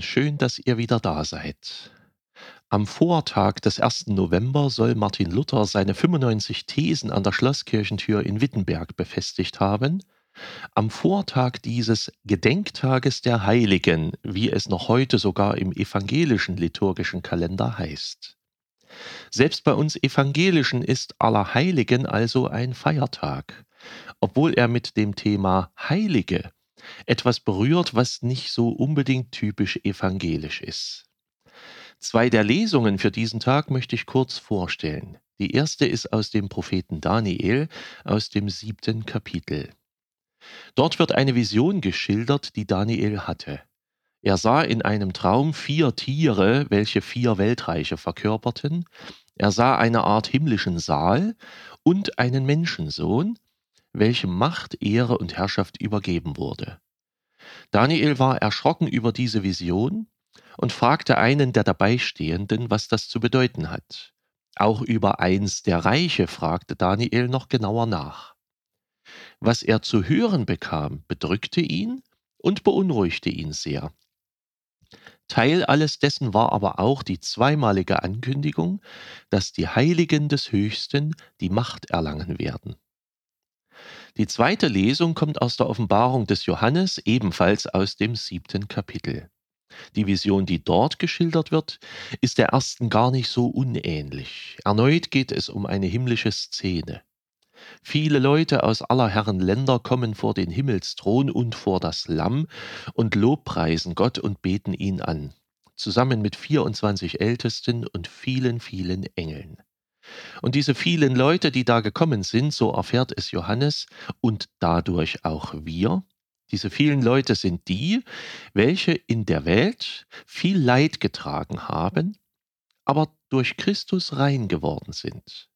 Schön, dass ihr wieder da seid. Am Vortag des 1. November soll Martin Luther seine 95 Thesen an der Schlosskirchentür in Wittenberg befestigt haben. Am Vortag dieses Gedenktages der Heiligen, wie es noch heute sogar im evangelischen liturgischen Kalender heißt. Selbst bei uns Evangelischen ist Allerheiligen also ein Feiertag, obwohl er mit dem Thema Heilige etwas berührt, was nicht so unbedingt typisch evangelisch ist. Zwei der Lesungen für diesen Tag möchte ich kurz vorstellen. Die erste ist aus dem Propheten Daniel aus dem siebten Kapitel. Dort wird eine Vision geschildert, die Daniel hatte. Er sah in einem Traum vier Tiere, welche vier Weltreiche verkörperten. Er sah eine Art himmlischen Saal und einen Menschensohn, welchem Macht, Ehre und Herrschaft übergeben wurde. Daniel war erschrocken über diese Vision und fragte einen der Dabeistehenden, was das zu bedeuten hat. Auch über eins der Reiche fragte Daniel noch genauer nach. Was er zu hören bekam, bedrückte ihn und beunruhigte ihn sehr. Teil alles dessen war aber auch die zweimalige Ankündigung, dass die Heiligen des Höchsten die Macht erlangen werden. Die zweite Lesung kommt aus der Offenbarung des Johannes, ebenfalls aus dem siebten Kapitel. Die Vision, die dort geschildert wird, ist der ersten gar nicht so unähnlich. Erneut geht es um eine himmlische Szene. Viele Leute aus aller Herren Länder kommen vor den Himmelsthron und vor das Lamm und lobpreisen Gott und beten ihn an, zusammen mit 24 Ältesten und vielen, vielen Engeln. Und diese vielen Leute, die da gekommen sind, so erfährt es Johannes und dadurch auch wir, diese vielen Leute sind die, welche in der Welt viel Leid getragen haben, aber durch Christus rein geworden sind.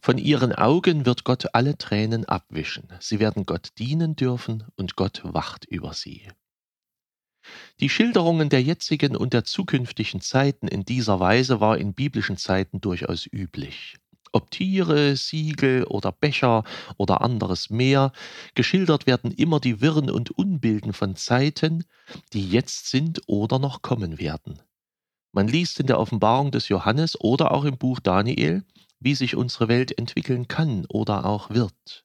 Von ihren Augen wird Gott alle Tränen abwischen. Sie werden Gott dienen dürfen und Gott wacht über sie. Die Schilderungen der jetzigen und der zukünftigen Zeiten in dieser Weise war in biblischen Zeiten durchaus üblich. Ob Tiere, Siegel oder Becher oder anderes mehr, geschildert werden immer die Wirren und Unbilden von Zeiten, die jetzt sind oder noch kommen werden. Man liest in der Offenbarung des Johannes oder auch im Buch Daniel, wie sich unsere Welt entwickeln kann oder auch wird.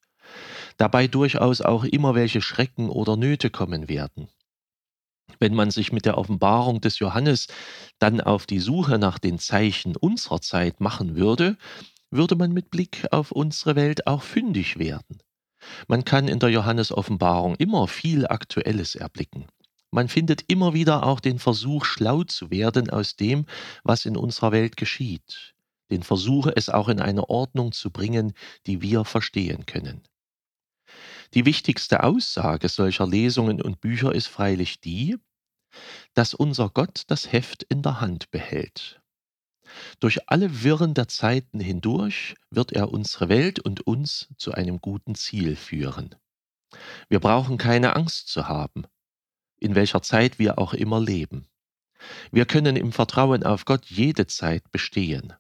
Dabei durchaus auch immer welche Schrecken oder Nöte kommen werden. Wenn man sich mit der Offenbarung des Johannes dann auf die Suche nach den Zeichen unserer Zeit machen würde, würde man mit Blick auf unsere Welt auch fündig werden. Man kann in der Johannes-Offenbarung immer viel Aktuelles erblicken. Man findet immer wieder auch den Versuch, schlau zu werden aus dem, was in unserer Welt geschieht, den Versuch, es auch in eine Ordnung zu bringen, die wir verstehen können. Die wichtigste Aussage solcher Lesungen und Bücher ist freilich die, dass unser Gott das Heft in der Hand behält. Durch alle Wirren der Zeiten hindurch wird er unsere Welt und uns zu einem guten Ziel führen. Wir brauchen keine Angst zu haben, in welcher Zeit wir auch immer leben. Wir können im Vertrauen auf Gott jede Zeit bestehen,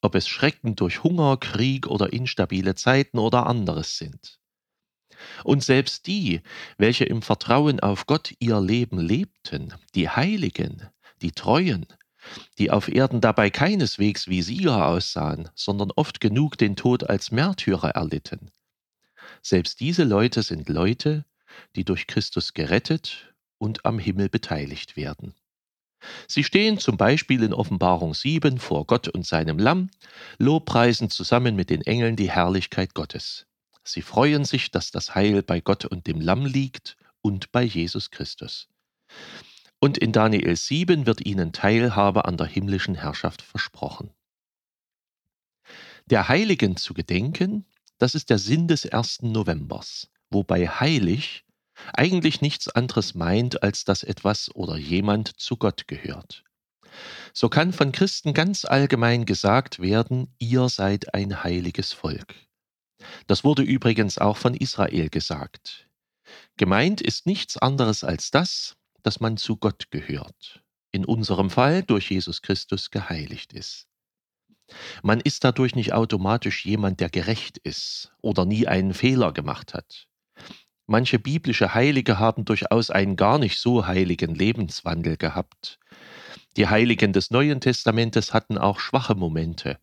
ob es Schrecken durch Hunger, Krieg oder instabile Zeiten oder anderes sind. Und selbst die, welche im Vertrauen auf Gott ihr Leben lebten, die Heiligen, die Treuen, die auf Erden dabei keineswegs wie Sieger aussahen, sondern oft genug den Tod als Märtyrer erlitten. Selbst diese Leute sind Leute, die durch Christus gerettet und am Himmel beteiligt werden. Sie stehen zum Beispiel in Offenbarung 7 vor Gott und seinem Lamm, lobpreisen zusammen mit den Engeln die Herrlichkeit Gottes. Sie freuen sich, dass das Heil bei Gott und dem Lamm liegt und bei Jesus Christus. Und in Daniel 7 wird ihnen Teilhabe an der himmlischen Herrschaft versprochen. Der Heiligen zu gedenken, das ist der Sinn des ersten Novembers, wobei heilig eigentlich nichts anderes meint, als dass etwas oder jemand zu Gott gehört. So kann von Christen ganz allgemein gesagt werden, ihr seid ein heiliges Volk. Das wurde übrigens auch von Israel gesagt. Gemeint ist nichts anderes als das, dass man zu Gott gehört, in unserem Fall durch Jesus Christus geheiligt ist. Man ist dadurch nicht automatisch jemand, der gerecht ist oder nie einen Fehler gemacht hat. Manche biblische Heilige haben durchaus einen gar nicht so heiligen Lebenswandel gehabt. Die Heiligen des Neuen Testamentes hatten auch schwache Momente.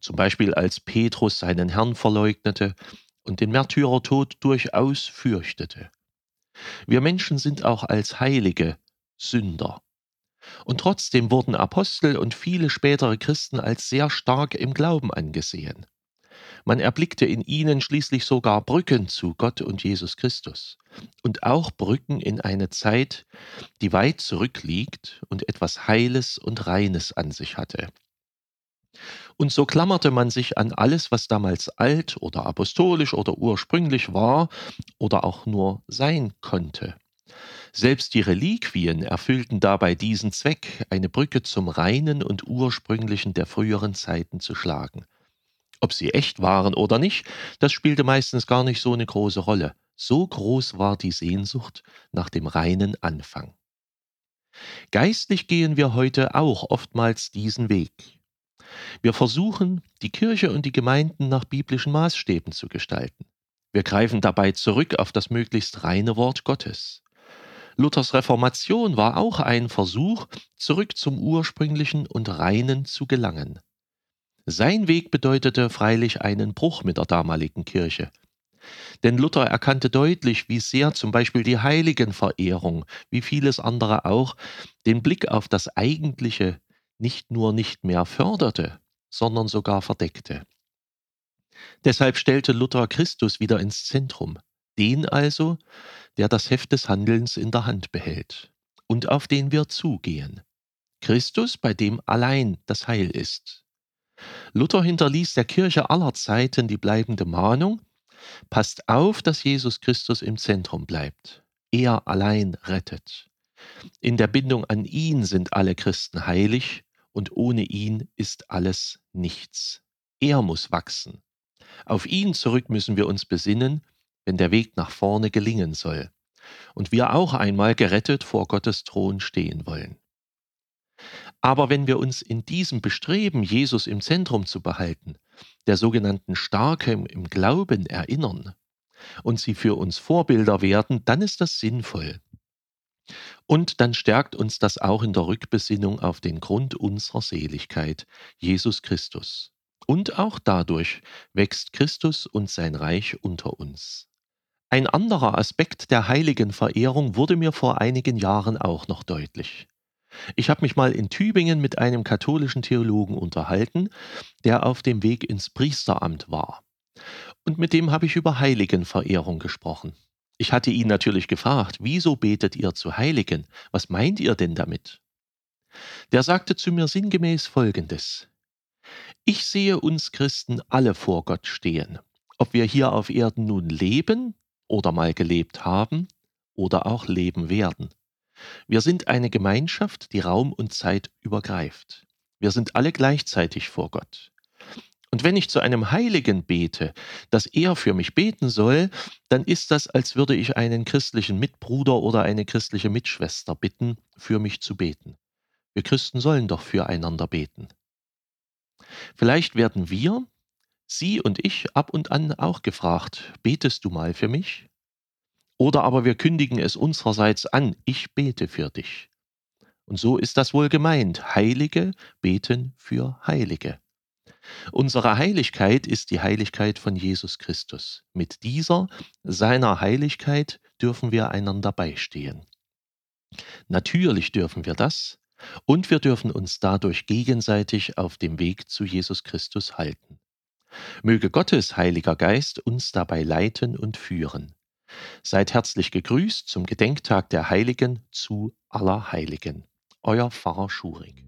Zum Beispiel als Petrus seinen Herrn verleugnete und den Märtyrertod durchaus fürchtete. Wir Menschen sind auch als Heilige Sünder. Und trotzdem wurden Apostel und viele spätere Christen als sehr stark im Glauben angesehen. Man erblickte in ihnen schließlich sogar Brücken zu Gott und Jesus Christus und auch Brücken in eine Zeit, die weit zurückliegt und etwas Heiles und Reines an sich hatte. Und so klammerte man sich an alles, was damals alt oder apostolisch oder ursprünglich war oder auch nur sein konnte. Selbst die Reliquien erfüllten dabei diesen Zweck, eine Brücke zum Reinen und Ursprünglichen der früheren Zeiten zu schlagen. Ob sie echt waren oder nicht, das spielte meistens gar nicht so eine große Rolle. So groß war die Sehnsucht nach dem reinen Anfang. Geistlich gehen wir heute auch oftmals diesen Weg. Wir versuchen, die Kirche und die Gemeinden nach biblischen Maßstäben zu gestalten. Wir greifen dabei zurück auf das möglichst reine Wort Gottes. Luthers Reformation war auch ein Versuch, zurück zum ursprünglichen und reinen zu gelangen. Sein Weg bedeutete freilich einen Bruch mit der damaligen Kirche. Denn Luther erkannte deutlich, wie sehr zum Beispiel die Heiligenverehrung, wie vieles andere auch, den Blick auf das Eigentliche nicht nur nicht mehr förderte, sondern sogar verdeckte. Deshalb stellte Luther Christus wieder ins Zentrum, den also, der das Heft des Handelns in der Hand behält und auf den wir zugehen. Christus, bei dem allein das Heil ist. Luther hinterließ der Kirche aller Zeiten die bleibende Mahnung, passt auf, dass Jesus Christus im Zentrum bleibt. Er allein rettet. In der Bindung an ihn sind alle Christen heilig und ohne ihn ist alles nichts. Er muss wachsen. Auf ihn zurück müssen wir uns besinnen, wenn der Weg nach vorne gelingen soll und wir auch einmal gerettet vor Gottes Thron stehen wollen. Aber wenn wir uns in diesem Bestreben, Jesus im Zentrum zu behalten, der sogenannten Starken im Glauben erinnern und sie für uns Vorbilder werden, dann ist das sinnvoll. Und dann stärkt uns das auch in der Rückbesinnung auf den Grund unserer Seligkeit, Jesus Christus. Und auch dadurch wächst Christus und sein Reich unter uns. Ein anderer Aspekt der heiligen Verehrung wurde mir vor einigen Jahren auch noch deutlich. Ich habe mich mal in Tübingen mit einem katholischen Theologen unterhalten, der auf dem Weg ins Priesteramt war. Und mit dem habe ich über Heiligenverehrung gesprochen. Ich hatte ihn natürlich gefragt, wieso betet ihr zu Heiligen? Was meint ihr denn damit? Der sagte zu mir sinngemäß Folgendes. Ich sehe uns Christen alle vor Gott stehen, ob wir hier auf Erden nun leben oder mal gelebt haben oder auch leben werden. Wir sind eine Gemeinschaft, die Raum und Zeit übergreift. Wir sind alle gleichzeitig vor Gott. Und wenn ich zu einem Heiligen bete, dass er für mich beten soll, dann ist das, als würde ich einen christlichen Mitbruder oder eine christliche Mitschwester bitten, für mich zu beten. Wir Christen sollen doch füreinander beten. Vielleicht werden wir, Sie und ich, ab und an auch gefragt, betest du mal für mich? Oder aber wir kündigen es unsererseits an, ich bete für dich. Und so ist das wohl gemeint. Heilige beten für Heilige. Unsere Heiligkeit ist die Heiligkeit von Jesus Christus. Mit dieser, seiner Heiligkeit, dürfen wir einander beistehen. Natürlich dürfen wir das und wir dürfen uns dadurch gegenseitig auf dem Weg zu Jesus Christus halten. Möge Gottes Heiliger Geist uns dabei leiten und führen. Seid herzlich gegrüßt zum Gedenktag der Heiligen zu aller Heiligen. Euer Pfarrer Schurig.